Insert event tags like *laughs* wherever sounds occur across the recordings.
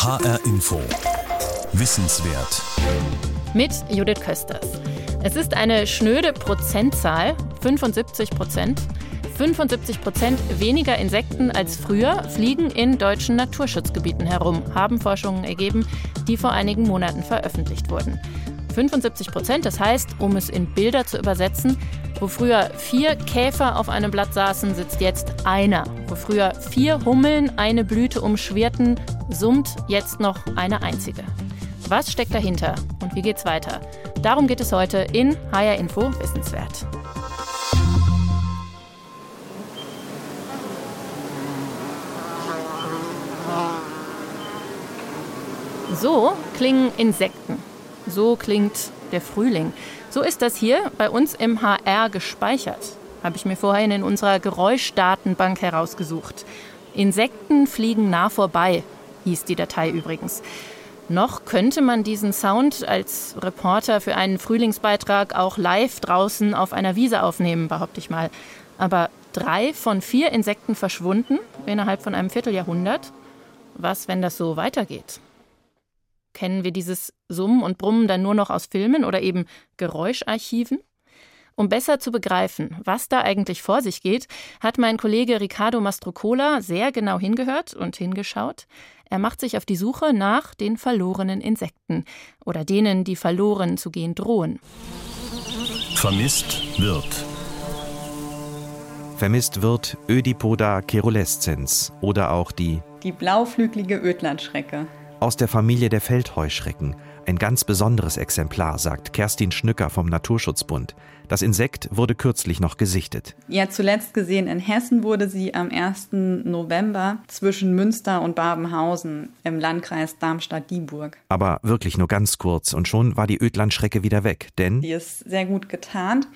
HR Info. Wissenswert. Mit Judith Kösters. Es ist eine schnöde Prozentzahl, 75 Prozent. 75 Prozent weniger Insekten als früher fliegen in deutschen Naturschutzgebieten herum, haben Forschungen ergeben, die vor einigen Monaten veröffentlicht wurden. 75 Prozent, das heißt, um es in Bilder zu übersetzen, wo früher vier Käfer auf einem Blatt saßen, sitzt jetzt einer. Wo früher vier Hummeln eine Blüte umschwirrten, summt jetzt noch eine einzige. Was steckt dahinter und wie geht's weiter? Darum geht es heute in HR Info Wissenswert. So klingen Insekten. So klingt der Frühling. So ist das hier bei uns im HR gespeichert. Habe ich mir vorhin in unserer Geräuschdatenbank herausgesucht. Insekten fliegen nah vorbei, hieß die Datei übrigens. Noch könnte man diesen Sound als Reporter für einen Frühlingsbeitrag auch live draußen auf einer Wiese aufnehmen, behaupte ich mal. Aber drei von vier Insekten verschwunden innerhalb von einem Vierteljahrhundert. Was, wenn das so weitergeht? Kennen wir dieses Summen und Brummen dann nur noch aus Filmen oder eben Geräuscharchiven? Um besser zu begreifen, was da eigentlich vor sich geht, hat mein Kollege Riccardo Mastrocola sehr genau hingehört und hingeschaut. Er macht sich auf die Suche nach den verlorenen Insekten oder denen, die verloren zu gehen drohen. Vermisst wird. Vermisst wird Ödipoda cerulescens oder auch die die blauflügelige Ödlandschrecke aus der Familie der Feldheuschrecken. Ein ganz besonderes Exemplar, sagt Kerstin Schnücker vom Naturschutzbund. Das Insekt wurde kürzlich noch gesichtet. Ja, zuletzt gesehen in Hessen wurde sie am 1. November zwischen Münster und Babenhausen im Landkreis Darmstadt-Dieburg. Aber wirklich nur ganz kurz und schon war die Ödlandschrecke wieder weg, denn sie ist sehr gut getarnt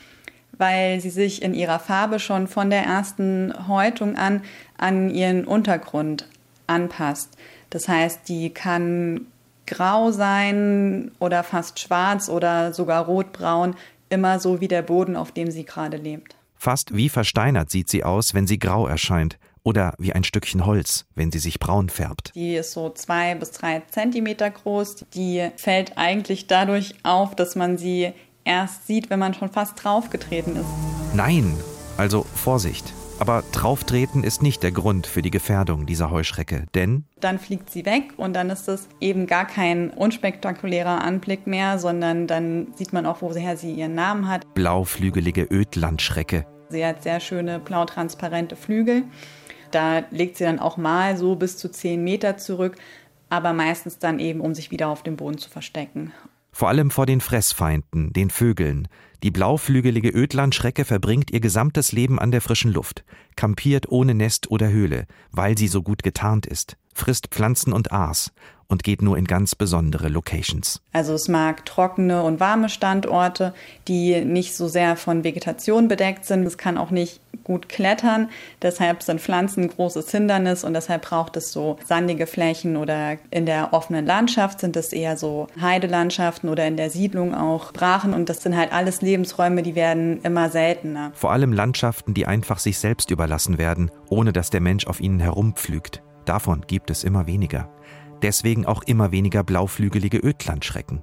weil sie sich in ihrer Farbe schon von der ersten Häutung an an ihren Untergrund anpasst. Das heißt, die kann grau sein oder fast schwarz oder sogar rotbraun, immer so wie der Boden, auf dem sie gerade lebt. Fast wie versteinert sieht sie aus, wenn sie grau erscheint. Oder wie ein Stückchen Holz, wenn sie sich braun färbt. Die ist so zwei bis drei Zentimeter groß. Die fällt eigentlich dadurch auf, dass man sie erst sieht, wenn man schon fast draufgetreten ist. Nein, also Vorsicht. Aber drauftreten ist nicht der Grund für die Gefährdung dieser Heuschrecke, denn dann fliegt sie weg und dann ist es eben gar kein unspektakulärer Anblick mehr, sondern dann sieht man auch, woher sie ihren Namen hat. Blauflügelige Ödlandschrecke. Sie hat sehr schöne blau-transparente Flügel. Da legt sie dann auch mal so bis zu 10 Meter zurück, aber meistens dann eben, um sich wieder auf dem Boden zu verstecken. Vor allem vor den Fressfeinden, den Vögeln. Die blauflügelige Ödlandschrecke verbringt ihr gesamtes Leben an der frischen Luft, kampiert ohne Nest oder Höhle, weil sie so gut getarnt ist, frisst Pflanzen und Aas und geht nur in ganz besondere Locations. Also es mag trockene und warme Standorte, die nicht so sehr von Vegetation bedeckt sind. Es kann auch nicht gut klettern. Deshalb sind Pflanzen ein großes Hindernis und deshalb braucht es so sandige Flächen oder in der offenen Landschaft sind es eher so Heidelandschaften oder in der Siedlung auch Brachen und das sind halt alles Lebensräume, die werden immer seltener. Vor allem Landschaften, die einfach sich selbst überlassen werden, ohne dass der Mensch auf ihnen herumpflügt. Davon gibt es immer weniger deswegen auch immer weniger blauflügelige Ödlandschrecken.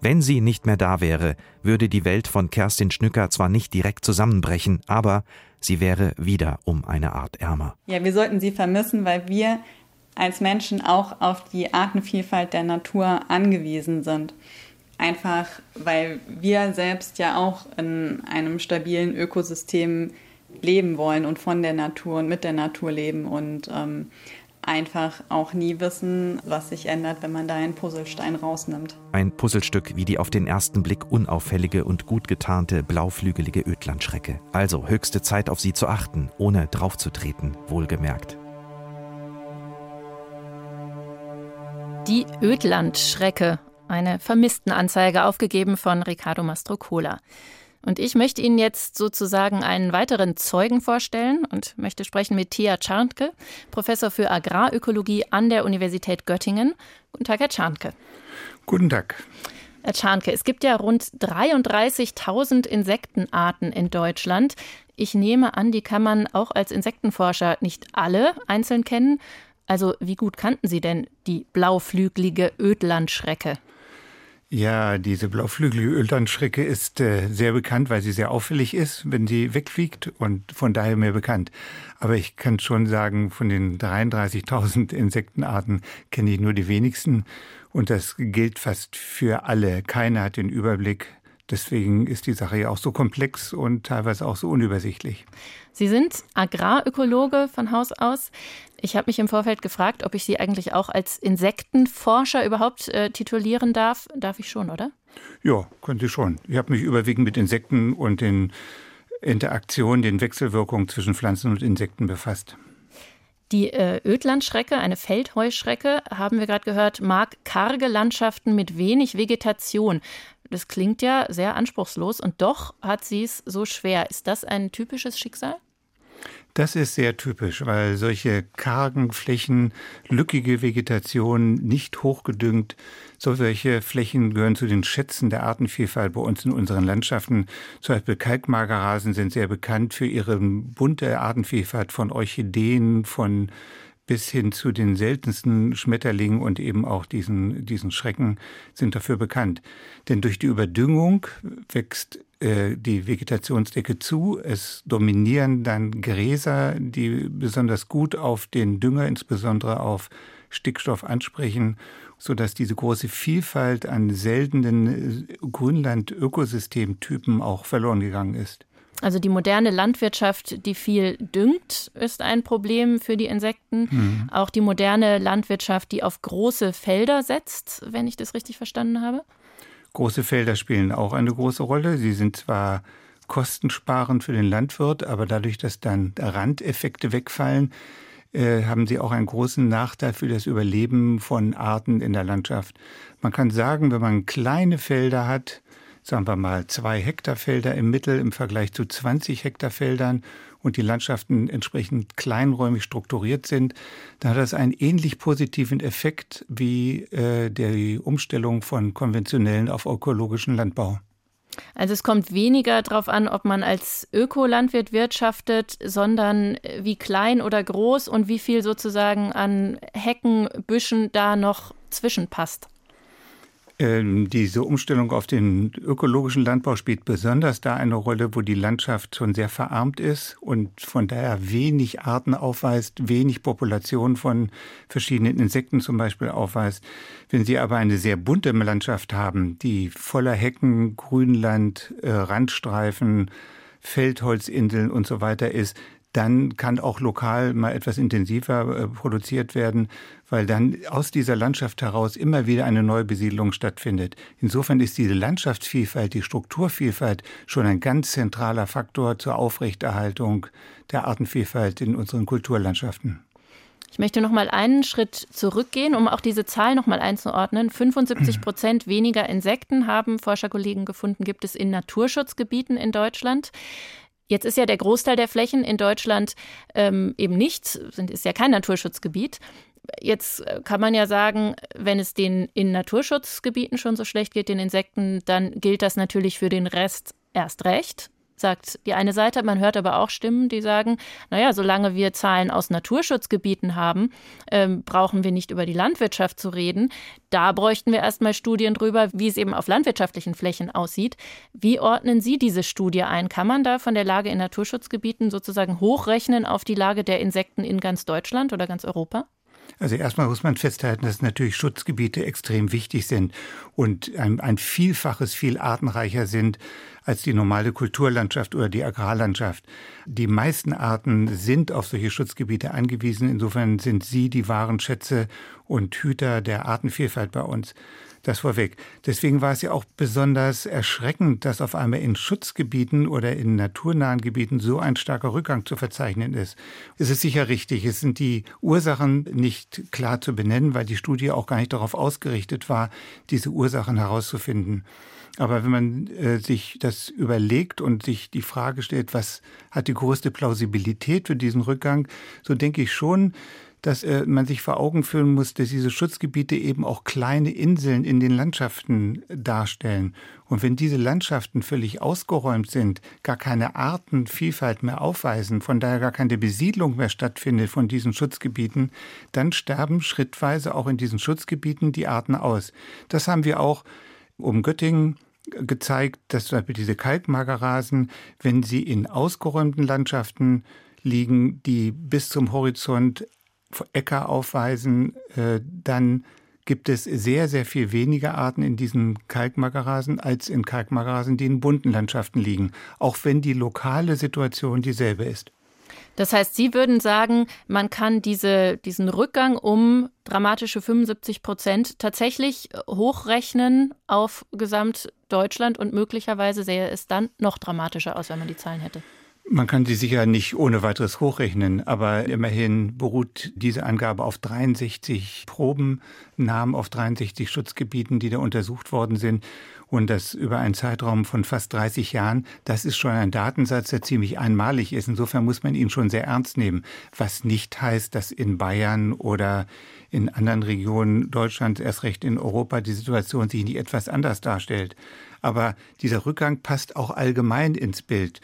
Wenn sie nicht mehr da wäre, würde die Welt von Kerstin Schnücker zwar nicht direkt zusammenbrechen, aber sie wäre wieder um eine Art ärmer. Ja, wir sollten sie vermissen, weil wir als Menschen auch auf die Artenvielfalt der Natur angewiesen sind. Einfach weil wir selbst ja auch in einem stabilen Ökosystem leben wollen und von der Natur und mit der Natur leben. Und ähm, einfach auch nie wissen, was sich ändert, wenn man da einen Puzzlestein rausnimmt. Ein Puzzlestück wie die auf den ersten Blick unauffällige und gut getarnte blauflügelige Ödlandschrecke. Also höchste Zeit auf sie zu achten, ohne draufzutreten, wohlgemerkt. Die Ödlandschrecke, eine Vermisstenanzeige aufgegeben von Riccardo Mastrocola. Und ich möchte Ihnen jetzt sozusagen einen weiteren Zeugen vorstellen und möchte sprechen mit Thea Czarnke, Professor für Agrarökologie an der Universität Göttingen. Guten Tag, Herr Czarnke. Guten Tag. Herr Czarnke, es gibt ja rund 33.000 Insektenarten in Deutschland. Ich nehme an, die kann man auch als Insektenforscher nicht alle einzeln kennen. Also wie gut kannten Sie denn die blauflügelige Ödlandschrecke? Ja, diese blauflügelige Ödlandschrecke ist äh, sehr bekannt, weil sie sehr auffällig ist, wenn sie wegfliegt und von daher mehr bekannt. Aber ich kann schon sagen, von den 33.000 *laughs* Insektenarten kenne ich nur die wenigsten und das gilt fast für alle. Keiner hat den Überblick. Deswegen ist die Sache ja auch so komplex und teilweise auch so unübersichtlich. Sie sind Agrarökologe von Haus aus. Ich habe mich im Vorfeld gefragt, ob ich Sie eigentlich auch als Insektenforscher überhaupt äh, titulieren darf. Darf ich schon, oder? Ja, können Sie schon. Ich habe mich überwiegend mit Insekten und den Interaktionen, den Wechselwirkungen zwischen Pflanzen und Insekten befasst. Die äh, Ödlandschrecke, eine Feldheuschrecke, haben wir gerade gehört, mag karge Landschaften mit wenig Vegetation. Das klingt ja sehr anspruchslos und doch hat sie es so schwer. Ist das ein typisches Schicksal? Das ist sehr typisch, weil solche kargen Flächen, lückige Vegetation, nicht hochgedüngt, solche Flächen gehören zu den Schätzen der Artenvielfalt bei uns in unseren Landschaften. Zum Beispiel Kalkmagerrasen sind sehr bekannt für ihre bunte Artenvielfalt von Orchideen, von bis hin zu den seltensten Schmetterlingen und eben auch diesen, diesen Schrecken sind dafür bekannt. Denn durch die Überdüngung wächst äh, die Vegetationsdecke zu. Es dominieren dann Gräser, die besonders gut auf den Dünger, insbesondere auf Stickstoff ansprechen, sodass diese große Vielfalt an seltenen äh, Grünland-Ökosystemtypen auch verloren gegangen ist. Also die moderne Landwirtschaft, die viel düngt, ist ein Problem für die Insekten. Mhm. Auch die moderne Landwirtschaft, die auf große Felder setzt, wenn ich das richtig verstanden habe. Große Felder spielen auch eine große Rolle. Sie sind zwar kostensparend für den Landwirt, aber dadurch, dass dann Randeffekte wegfallen, äh, haben sie auch einen großen Nachteil für das Überleben von Arten in der Landschaft. Man kann sagen, wenn man kleine Felder hat, sagen wir mal, zwei Hektarfelder im Mittel im Vergleich zu 20 Hektarfeldern und die Landschaften entsprechend kleinräumig strukturiert sind, dann hat das einen ähnlich positiven Effekt wie äh, die Umstellung von konventionellen auf ökologischen Landbau. Also es kommt weniger darauf an, ob man als Ökolandwirt wirtschaftet, sondern wie klein oder groß und wie viel sozusagen an Hecken, Büschen da noch zwischenpasst. Ähm, diese Umstellung auf den ökologischen Landbau spielt besonders da eine Rolle, wo die Landschaft schon sehr verarmt ist und von daher wenig Arten aufweist, wenig Population von verschiedenen Insekten zum Beispiel aufweist. Wenn Sie aber eine sehr bunte Landschaft haben, die voller Hecken, Grünland, äh, Randstreifen, Feldholzinseln und so weiter ist, dann kann auch lokal mal etwas intensiver äh, produziert werden, weil dann aus dieser Landschaft heraus immer wieder eine neue Besiedlung stattfindet. Insofern ist diese Landschaftsvielfalt, die Strukturvielfalt schon ein ganz zentraler Faktor zur Aufrechterhaltung der Artenvielfalt in unseren Kulturlandschaften. Ich möchte noch mal einen Schritt zurückgehen, um auch diese Zahl noch mal einzuordnen. 75 *clears throat* Prozent weniger Insekten haben Forscherkollegen gefunden, gibt es in Naturschutzgebieten in Deutschland. Jetzt ist ja der Großteil der Flächen in Deutschland ähm, eben nicht, sind, ist ja kein Naturschutzgebiet. Jetzt äh, kann man ja sagen, wenn es den in Naturschutzgebieten schon so schlecht geht, den Insekten, dann gilt das natürlich für den Rest erst recht sagt die eine Seite. Man hört aber auch Stimmen, die sagen, naja, solange wir Zahlen aus Naturschutzgebieten haben, ähm, brauchen wir nicht über die Landwirtschaft zu reden. Da bräuchten wir erstmal Studien drüber, wie es eben auf landwirtschaftlichen Flächen aussieht. Wie ordnen Sie diese Studie ein? Kann man da von der Lage in Naturschutzgebieten sozusagen hochrechnen auf die Lage der Insekten in ganz Deutschland oder ganz Europa? Also erstmal muss man festhalten, dass natürlich Schutzgebiete extrem wichtig sind und ein, ein Vielfaches viel artenreicher sind als die normale Kulturlandschaft oder die Agrarlandschaft. Die meisten Arten sind auf solche Schutzgebiete angewiesen. Insofern sind sie die wahren Schätze und Hüter der Artenvielfalt bei uns. Das vorweg. Deswegen war es ja auch besonders erschreckend, dass auf einmal in Schutzgebieten oder in naturnahen Gebieten so ein starker Rückgang zu verzeichnen ist. Es ist sicher richtig, es sind die Ursachen nicht klar zu benennen, weil die Studie auch gar nicht darauf ausgerichtet war, diese Ursachen herauszufinden. Aber wenn man äh, sich das überlegt und sich die Frage stellt, was hat die größte Plausibilität für diesen Rückgang, so denke ich schon, dass äh, man sich vor Augen führen muss, dass diese Schutzgebiete eben auch kleine Inseln in den Landschaften darstellen. Und wenn diese Landschaften völlig ausgeräumt sind, gar keine Artenvielfalt mehr aufweisen, von daher gar keine Besiedlung mehr stattfindet von diesen Schutzgebieten, dann sterben schrittweise auch in diesen Schutzgebieten die Arten aus. Das haben wir auch um Göttingen gezeigt, dass zum Beispiel diese Kalkmagerrasen, wenn sie in ausgeräumten Landschaften liegen, die bis zum Horizont Äcker aufweisen, äh, dann gibt es sehr, sehr viel weniger Arten in diesen Kalkmagerasen als in Kalkmagerasen, die in bunten Landschaften liegen, auch wenn die lokale Situation dieselbe ist. Das heißt, Sie würden sagen, man kann diese, diesen Rückgang um dramatische 75 Prozent tatsächlich hochrechnen auf Gesamtdeutschland und möglicherweise sähe es dann noch dramatischer aus, wenn man die Zahlen hätte. Man kann sie sicher nicht ohne weiteres hochrechnen, aber immerhin beruht diese Angabe auf 63 Probennahmen, auf 63 Schutzgebieten, die da untersucht worden sind. Und das über einen Zeitraum von fast 30 Jahren, das ist schon ein Datensatz, der ziemlich einmalig ist. Insofern muss man ihn schon sehr ernst nehmen. Was nicht heißt, dass in Bayern oder in anderen Regionen Deutschlands, erst recht in Europa, die Situation sich nicht etwas anders darstellt. Aber dieser Rückgang passt auch allgemein ins Bild.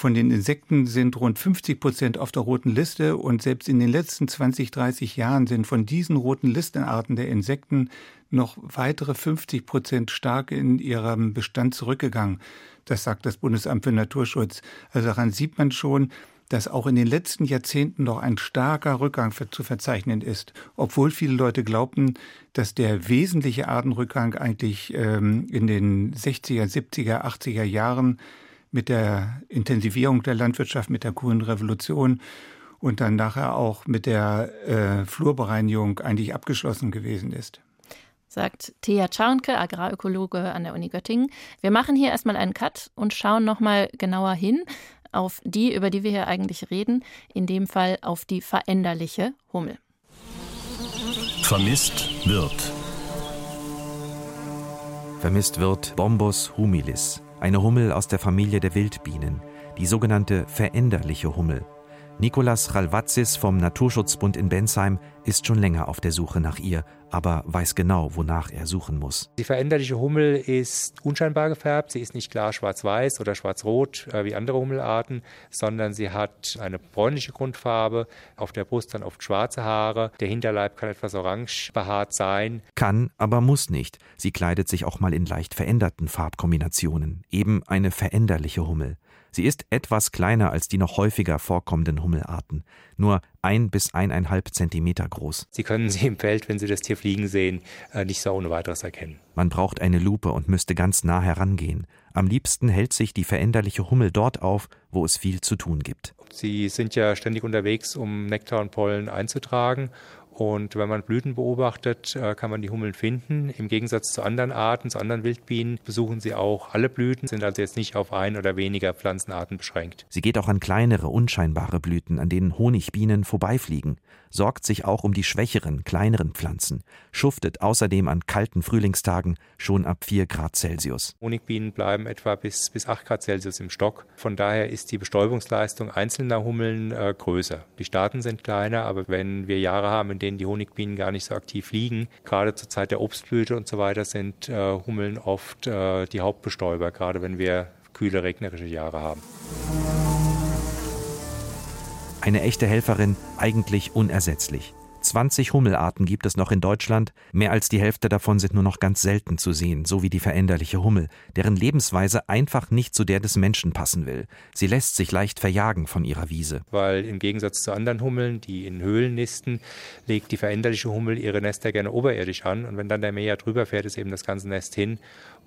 Von den Insekten sind rund 50 Prozent auf der roten Liste und selbst in den letzten 20, 30 Jahren sind von diesen roten Listenarten der Insekten noch weitere 50 Prozent stark in ihrem Bestand zurückgegangen. Das sagt das Bundesamt für Naturschutz. Also daran sieht man schon, dass auch in den letzten Jahrzehnten noch ein starker Rückgang zu verzeichnen ist, obwohl viele Leute glaubten, dass der wesentliche Artenrückgang eigentlich ähm, in den 60er, 70er, 80er Jahren mit der Intensivierung der Landwirtschaft, mit der grünen Revolution und dann nachher auch mit der äh, Flurbereinigung eigentlich abgeschlossen gewesen ist. Sagt Thea Czarnke, Agrarökologe an der Uni Göttingen. Wir machen hier erstmal einen Cut und schauen nochmal genauer hin auf die, über die wir hier eigentlich reden, in dem Fall auf die veränderliche Hummel. Vermisst wird. Vermisst wird Bombus humilis, eine Hummel aus der Familie der Wildbienen, die sogenannte veränderliche Hummel. Nikolas Ralvatzis vom Naturschutzbund in Bensheim ist schon länger auf der Suche nach ihr, aber weiß genau, wonach er suchen muss. Die veränderliche Hummel ist unscheinbar gefärbt. Sie ist nicht klar schwarz-weiß oder schwarz-rot äh, wie andere Hummelarten, sondern sie hat eine bräunliche Grundfarbe, auf der Brust dann oft schwarze Haare. Der Hinterleib kann etwas orange behaart sein. Kann, aber muss nicht. Sie kleidet sich auch mal in leicht veränderten Farbkombinationen. Eben eine veränderliche Hummel. Sie ist etwas kleiner als die noch häufiger vorkommenden Hummelarten, nur ein bis eineinhalb Zentimeter groß. Sie können sie im Feld, wenn Sie das Tier fliegen sehen, äh, nicht so ohne weiteres erkennen. Man braucht eine Lupe und müsste ganz nah herangehen. Am liebsten hält sich die veränderliche Hummel dort auf, wo es viel zu tun gibt. Sie sind ja ständig unterwegs, um Nektar und Pollen einzutragen und wenn man Blüten beobachtet, äh, kann man die Hummeln finden. Im Gegensatz zu anderen Arten, zu anderen Wildbienen, besuchen sie auch alle Blüten, sind also jetzt nicht auf ein oder weniger Pflanzenarten beschränkt. Sie geht auch an kleinere, unscheinbare Blüten, an denen Honigbienen vorbeifliegen, sorgt sich auch um die schwächeren, kleineren Pflanzen, schuftet außerdem an kalten Frühlingstagen schon ab 4 Grad Celsius. Honigbienen bleiben etwa bis, bis 8 Grad Celsius im Stock. Von daher ist die Bestäubungsleistung einzelner Hummeln äh, größer. Die Staaten sind kleiner, aber wenn wir Jahre haben, in denen die Honigbienen gar nicht so aktiv fliegen. Gerade zur Zeit der Obstblüte und so weiter sind äh, Hummeln oft äh, die Hauptbestäuber, gerade wenn wir kühle, regnerische Jahre haben. Eine echte Helferin, eigentlich unersetzlich. 20 Hummelarten gibt es noch in Deutschland, mehr als die Hälfte davon sind nur noch ganz selten zu sehen, so wie die veränderliche Hummel, deren Lebensweise einfach nicht zu der des Menschen passen will. Sie lässt sich leicht verjagen von ihrer Wiese. Weil im Gegensatz zu anderen Hummeln, die in Höhlen nisten, legt die veränderliche Hummel ihre Nester gerne oberirdisch an und wenn dann der Mäher drüber fährt, ist eben das ganze Nest hin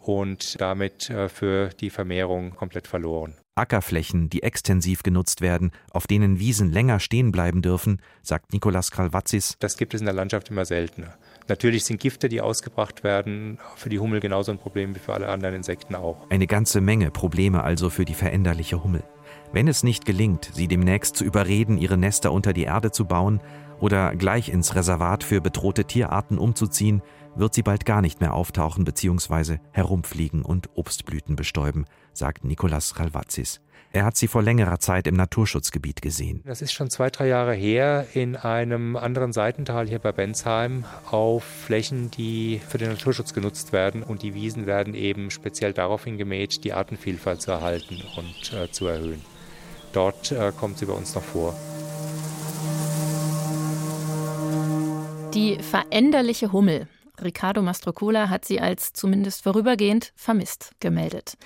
und damit äh, für die Vermehrung komplett verloren. Ackerflächen, die extensiv genutzt werden, auf denen Wiesen länger stehen bleiben dürfen, sagt Nikolas Kralvatzis. Das gibt es in der Landschaft immer seltener. Natürlich sind Gifte, die ausgebracht werden, für die Hummel genauso ein Problem wie für alle anderen Insekten auch. Eine ganze Menge Probleme also für die veränderliche Hummel. Wenn es nicht gelingt, sie demnächst zu überreden, ihre Nester unter die Erde zu bauen, oder gleich ins Reservat für bedrohte Tierarten umzuziehen, wird sie bald gar nicht mehr auftauchen bzw. herumfliegen und Obstblüten bestäuben, sagt Nikolas Ralvazis. Er hat sie vor längerer Zeit im Naturschutzgebiet gesehen. Das ist schon zwei, drei Jahre her in einem anderen Seitental hier bei Bensheim auf Flächen, die für den Naturschutz genutzt werden. Und die Wiesen werden eben speziell daraufhin gemäht, die Artenvielfalt zu erhalten und äh, zu erhöhen. Dort äh, kommt sie bei uns noch vor. Die veränderliche Hummel. Riccardo Mastrocola hat sie als zumindest vorübergehend vermisst gemeldet.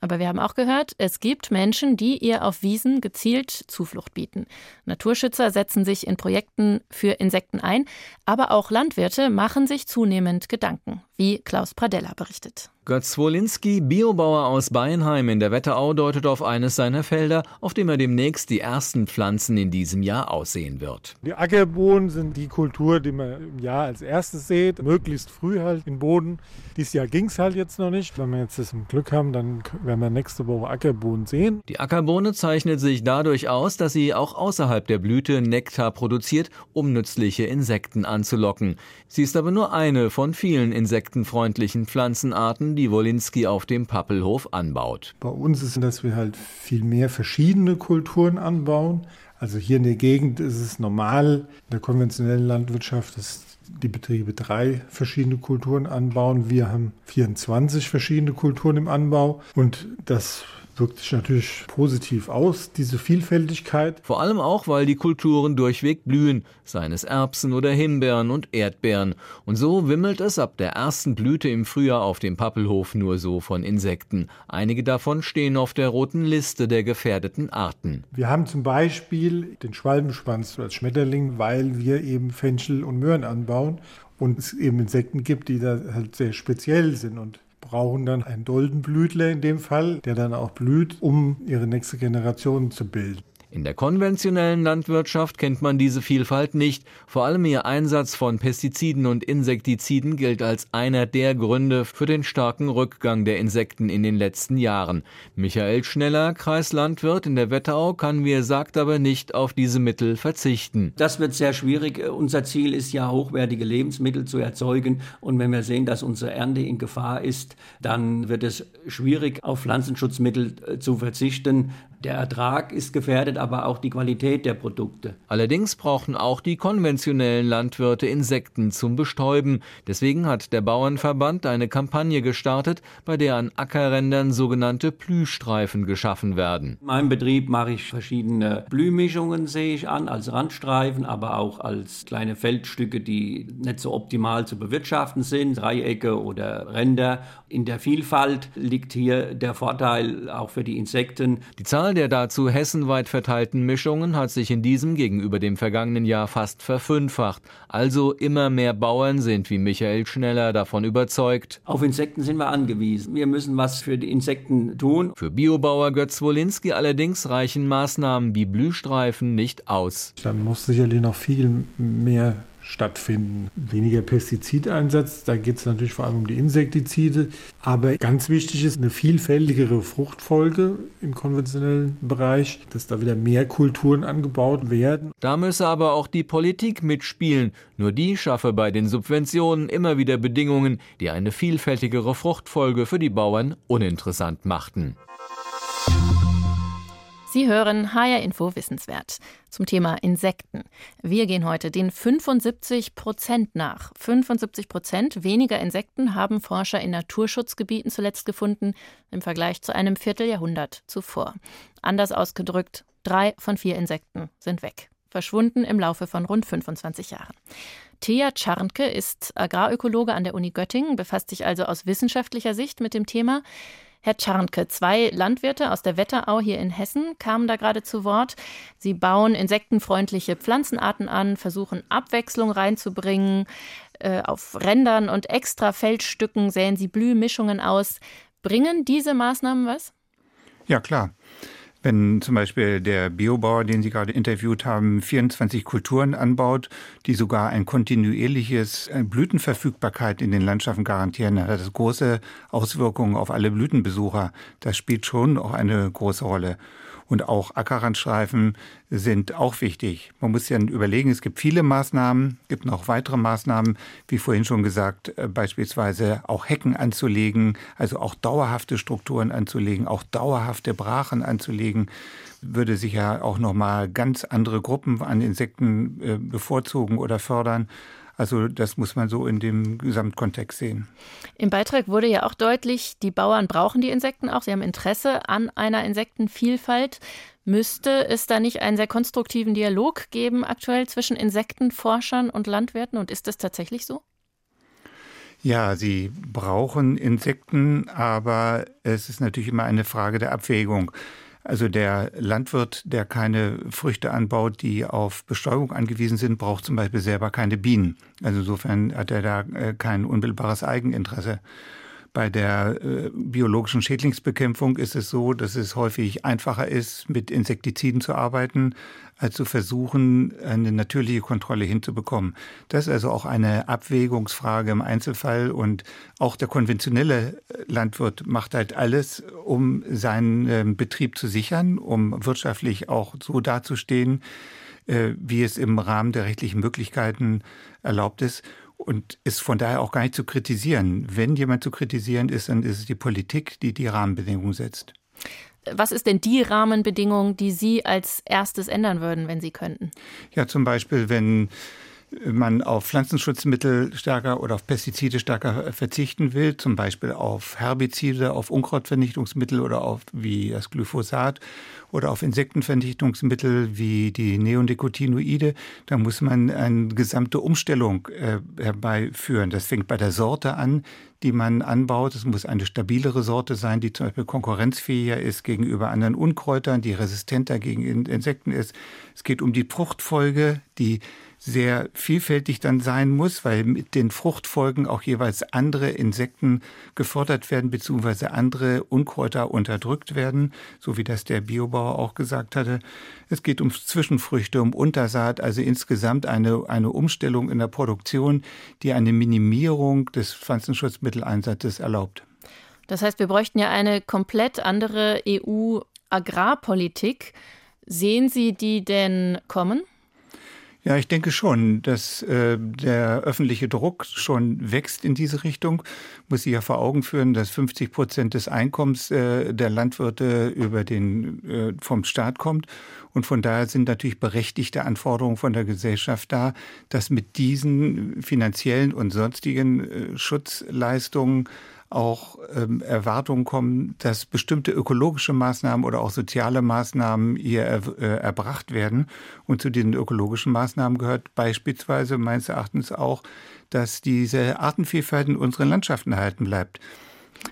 Aber wir haben auch gehört, es gibt Menschen, die ihr auf Wiesen gezielt Zuflucht bieten. Naturschützer setzen sich in Projekten für Insekten ein, aber auch Landwirte machen sich zunehmend Gedanken, wie Klaus Pradella berichtet. Götz Wolinski, Biobauer aus Beinheim in der Wetterau, deutet auf eines seiner Felder, auf dem er demnächst die ersten Pflanzen in diesem Jahr aussehen wird. Die Ackerbohnen sind die Kultur, die man im Jahr als erstes sieht, möglichst früh halt im Boden. Dieses Jahr ging es halt jetzt noch nicht. Wenn wir jetzt das im Glück haben, dann werden wir nächste Woche Ackerbohnen sehen. Die Ackerbohne zeichnet sich dadurch aus, dass sie auch außerhalb der Blüte Nektar produziert, um nützliche Insekten anzulocken. Sie ist aber nur eine von vielen insektenfreundlichen Pflanzenarten, die Wolinski auf dem Pappelhof anbaut. Bei uns ist es, dass wir halt viel mehr verschiedene Kulturen anbauen. Also hier in der Gegend ist es normal, in der konventionellen Landwirtschaft, dass die Betriebe drei verschiedene Kulturen anbauen. Wir haben 24 verschiedene Kulturen im Anbau und das wirkt sich natürlich positiv aus, diese Vielfältigkeit. Vor allem auch, weil die Kulturen durchweg blühen, seien es Erbsen oder Himbeeren und Erdbeeren. Und so wimmelt es ab der ersten Blüte im Frühjahr auf dem Pappelhof nur so von Insekten. Einige davon stehen auf der roten Liste der gefährdeten Arten. Wir haben zum Beispiel den Schwalbenschwanz als Schmetterling, weil wir eben Fenchel und Möhren anbauen und es eben Insekten gibt, die da halt sehr speziell sind und brauchen dann einen Doldenblütler in dem Fall, der dann auch blüht, um ihre nächste Generation zu bilden. In der konventionellen Landwirtschaft kennt man diese Vielfalt nicht. Vor allem ihr Einsatz von Pestiziden und Insektiziden gilt als einer der Gründe für den starken Rückgang der Insekten in den letzten Jahren. Michael Schneller, Kreislandwirt in der Wetterau, kann, wie er sagt, aber nicht auf diese Mittel verzichten. Das wird sehr schwierig. Unser Ziel ist ja, hochwertige Lebensmittel zu erzeugen. Und wenn wir sehen, dass unsere Ernte in Gefahr ist, dann wird es schwierig, auf Pflanzenschutzmittel äh, zu verzichten. Der Ertrag ist gefährdet, aber auch die Qualität der Produkte. Allerdings brauchen auch die konventionellen Landwirte Insekten zum Bestäuben. Deswegen hat der Bauernverband eine Kampagne gestartet, bei der an Ackerrändern sogenannte Blühstreifen geschaffen werden. In meinem Betrieb mache ich verschiedene Blühmischungen, sehe ich an, als Randstreifen, aber auch als kleine Feldstücke, die nicht so optimal zu bewirtschaften sind, Dreiecke oder Ränder. In der Vielfalt liegt hier der Vorteil auch für die Insekten. Die Zahl der dazu hessenweit verteilten Mischungen hat sich in diesem gegenüber dem vergangenen Jahr fast verfünffacht. Also immer mehr Bauern sind wie Michael Schneller davon überzeugt. Auf Insekten sind wir angewiesen. Wir müssen was für die Insekten tun. Für Biobauer Götz Wolinski allerdings reichen Maßnahmen wie Blühstreifen nicht aus. Dann muss sicherlich noch viel mehr stattfinden. Weniger Pestizideinsatz, da geht es natürlich vor allem um die Insektizide. Aber ganz wichtig ist eine vielfältigere Fruchtfolge im konventionellen Bereich, dass da wieder mehr Kulturen angebaut werden. Da müsse aber auch die Politik mitspielen. Nur die schaffe bei den Subventionen immer wieder Bedingungen, die eine vielfältigere Fruchtfolge für die Bauern uninteressant machten. Sie hören HR Info Wissenswert zum Thema Insekten. Wir gehen heute den 75 Prozent nach. 75 Prozent weniger Insekten haben Forscher in Naturschutzgebieten zuletzt gefunden im Vergleich zu einem Vierteljahrhundert zuvor. Anders ausgedrückt, drei von vier Insekten sind weg. Verschwunden im Laufe von rund 25 Jahren. Thea Czarnke ist Agrarökologe an der Uni Göttingen, befasst sich also aus wissenschaftlicher Sicht mit dem Thema. Herr Czarnke, zwei Landwirte aus der Wetterau hier in Hessen kamen da gerade zu Wort. Sie bauen insektenfreundliche Pflanzenarten an, versuchen Abwechslung reinzubringen. Äh, auf Rändern und extra Feldstücken säen sie Blühmischungen aus. Bringen diese Maßnahmen was? Ja, klar. Wenn zum Beispiel der Biobauer, den Sie gerade interviewt haben, 24 Kulturen anbaut, die sogar ein kontinuierliches äh, Blütenverfügbarkeit in den Landschaften garantieren, hat das große Auswirkungen auf alle Blütenbesucher. Das spielt schon auch eine große Rolle. Und auch Ackerrandstreifen sind auch wichtig. Man muss ja überlegen, es gibt viele Maßnahmen, es gibt noch weitere Maßnahmen, wie vorhin schon gesagt, äh, beispielsweise auch Hecken anzulegen, also auch dauerhafte Strukturen anzulegen, auch dauerhafte Brachen anzulegen, würde sich ja auch nochmal ganz andere Gruppen an Insekten äh, bevorzugen oder fördern. Also das muss man so in dem Gesamtkontext sehen. Im Beitrag wurde ja auch deutlich, die Bauern brauchen die Insekten auch. Sie haben Interesse an einer Insektenvielfalt. Müsste es da nicht einen sehr konstruktiven Dialog geben aktuell zwischen Insektenforschern und Landwirten? Und ist das tatsächlich so? Ja, sie brauchen Insekten, aber es ist natürlich immer eine Frage der Abwägung. Also der Landwirt, der keine Früchte anbaut, die auf Bestäubung angewiesen sind, braucht zum Beispiel selber keine Bienen. Also insofern hat er da äh, kein unmittelbares Eigeninteresse. Bei der äh, biologischen Schädlingsbekämpfung ist es so, dass es häufig einfacher ist, mit Insektiziden zu arbeiten, als zu versuchen, eine natürliche Kontrolle hinzubekommen. Das ist also auch eine Abwägungsfrage im Einzelfall und auch der konventionelle Landwirt macht halt alles, um seinen äh, Betrieb zu sichern, um wirtschaftlich auch so dazustehen, äh, wie es im Rahmen der rechtlichen Möglichkeiten erlaubt ist und ist von daher auch gar nicht zu kritisieren. Wenn jemand zu kritisieren ist, dann ist es die Politik, die die Rahmenbedingungen setzt. Was ist denn die Rahmenbedingung, die Sie als erstes ändern würden, wenn Sie könnten? Ja, zum Beispiel, wenn man auf Pflanzenschutzmittel stärker oder auf Pestizide stärker verzichten will, zum Beispiel auf Herbizide, auf Unkrautvernichtungsmittel oder auf wie das Glyphosat oder auf Insektenvernichtungsmittel wie die Neonicotinoide, da muss man eine gesamte Umstellung äh, herbeiführen. Das fängt bei der Sorte an, die man anbaut. Es muss eine stabilere Sorte sein, die zum Beispiel konkurrenzfähiger ist gegenüber anderen Unkräutern, die resistenter gegen Insekten ist. Es geht um die Fruchtfolge, die sehr vielfältig dann sein muss, weil mit den Fruchtfolgen auch jeweils andere Insekten gefordert werden, beziehungsweise andere Unkräuter unterdrückt werden, so wie das der Biobauer auch gesagt hatte. Es geht um Zwischenfrüchte, um Untersaat, also insgesamt eine, eine Umstellung in der Produktion, die eine Minimierung des Pflanzenschutzmitteleinsatzes erlaubt. Das heißt, wir bräuchten ja eine komplett andere EU-Agrarpolitik. Sehen Sie die denn kommen? Ja, ich denke schon, dass äh, der öffentliche Druck schon wächst in diese Richtung. Muss sich ja vor Augen führen, dass 50 Prozent des Einkommens äh, der Landwirte über den äh, vom Staat kommt und von daher sind natürlich berechtigte Anforderungen von der Gesellschaft da, dass mit diesen finanziellen und sonstigen äh, Schutzleistungen auch ähm, Erwartungen kommen, dass bestimmte ökologische Maßnahmen oder auch soziale Maßnahmen hier er, äh, erbracht werden. Und zu diesen ökologischen Maßnahmen gehört beispielsweise meines Erachtens auch, dass diese Artenvielfalt in unseren Landschaften erhalten bleibt.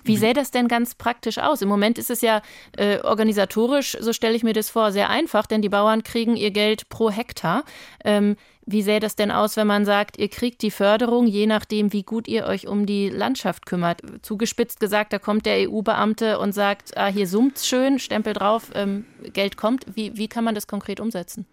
Wie sähe das denn ganz praktisch aus? Im Moment ist es ja äh, organisatorisch, so stelle ich mir das vor, sehr einfach, denn die Bauern kriegen ihr Geld pro Hektar. Ähm, wie sähe das denn aus, wenn man sagt, ihr kriegt die Förderung, je nachdem, wie gut ihr euch um die Landschaft kümmert? Zugespitzt gesagt, da kommt der EU-Beamte und sagt, ah, hier summt's schön, Stempel drauf, ähm, Geld kommt. Wie, wie kann man das konkret umsetzen?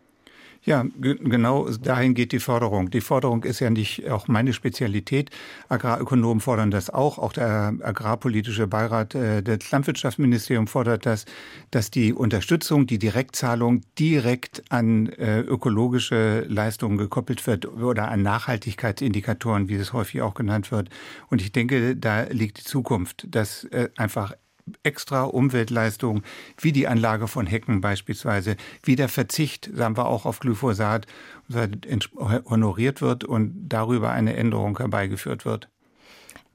Ja, genau dahin geht die Förderung. Die Förderung ist ja nicht auch meine Spezialität. Agrarökonomen fordern das auch. Auch der agrarpolitische Beirat äh, des Landwirtschaftsministeriums fordert das, dass die Unterstützung, die Direktzahlung direkt an äh, ökologische Leistungen gekoppelt wird oder an Nachhaltigkeitsindikatoren, wie es häufig auch genannt wird. Und ich denke, da liegt die Zukunft, dass äh, einfach extra Umweltleistungen wie die Anlage von Hecken beispielsweise, wie der Verzicht, sagen wir auch auf Glyphosat, honoriert wird und darüber eine Änderung herbeigeführt wird.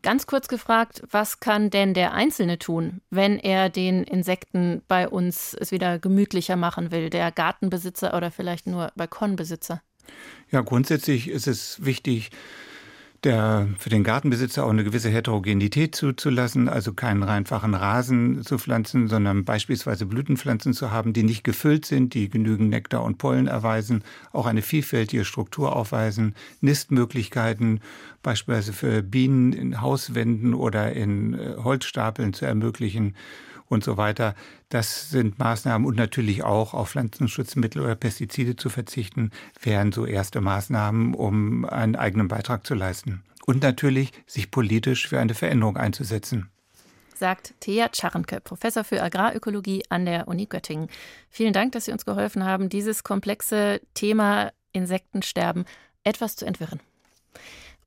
Ganz kurz gefragt, was kann denn der Einzelne tun, wenn er den Insekten bei uns es wieder gemütlicher machen will, der Gartenbesitzer oder vielleicht nur Balkonbesitzer? Ja, grundsätzlich ist es wichtig, der, für den Gartenbesitzer auch eine gewisse Heterogenität zuzulassen, also keinen reinfachen Rasen zu pflanzen, sondern beispielsweise Blütenpflanzen zu haben, die nicht gefüllt sind, die genügend Nektar und Pollen erweisen, auch eine vielfältige Struktur aufweisen, Nistmöglichkeiten beispielsweise für Bienen in Hauswänden oder in äh, Holzstapeln zu ermöglichen und so weiter. Das sind Maßnahmen und natürlich auch auf Pflanzenschutzmittel oder Pestizide zu verzichten, wären so erste Maßnahmen, um einen eigenen Beitrag zu leisten. Und natürlich sich politisch für eine Veränderung einzusetzen. sagt Thea Czarnke, Professor für Agrarökologie an der Uni Göttingen. Vielen Dank, dass Sie uns geholfen haben, dieses komplexe Thema Insektensterben etwas zu entwirren.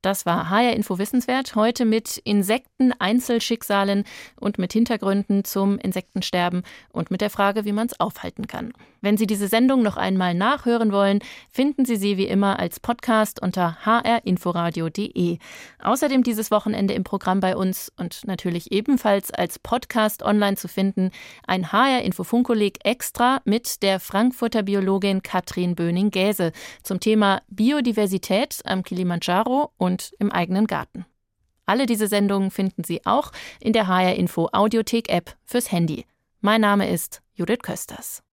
Das war HR Info Wissenswert. Heute mit Insekten-Einzelschicksalen und mit Hintergründen zum Insektensterben und mit der Frage, wie man es aufhalten kann. Wenn Sie diese Sendung noch einmal nachhören wollen, finden Sie sie wie immer als Podcast unter hrinforadio.de. Außerdem dieses Wochenende im Programm bei uns und natürlich ebenfalls als Podcast online zu finden ein HR Info Funkkolleg extra mit der Frankfurter Biologin Katrin Böning-Gäse zum Thema Biodiversität am Kilimanjaro und und im eigenen Garten. Alle diese Sendungen finden Sie auch in der HR Info Audiothek App fürs Handy. Mein Name ist Judith Kösters.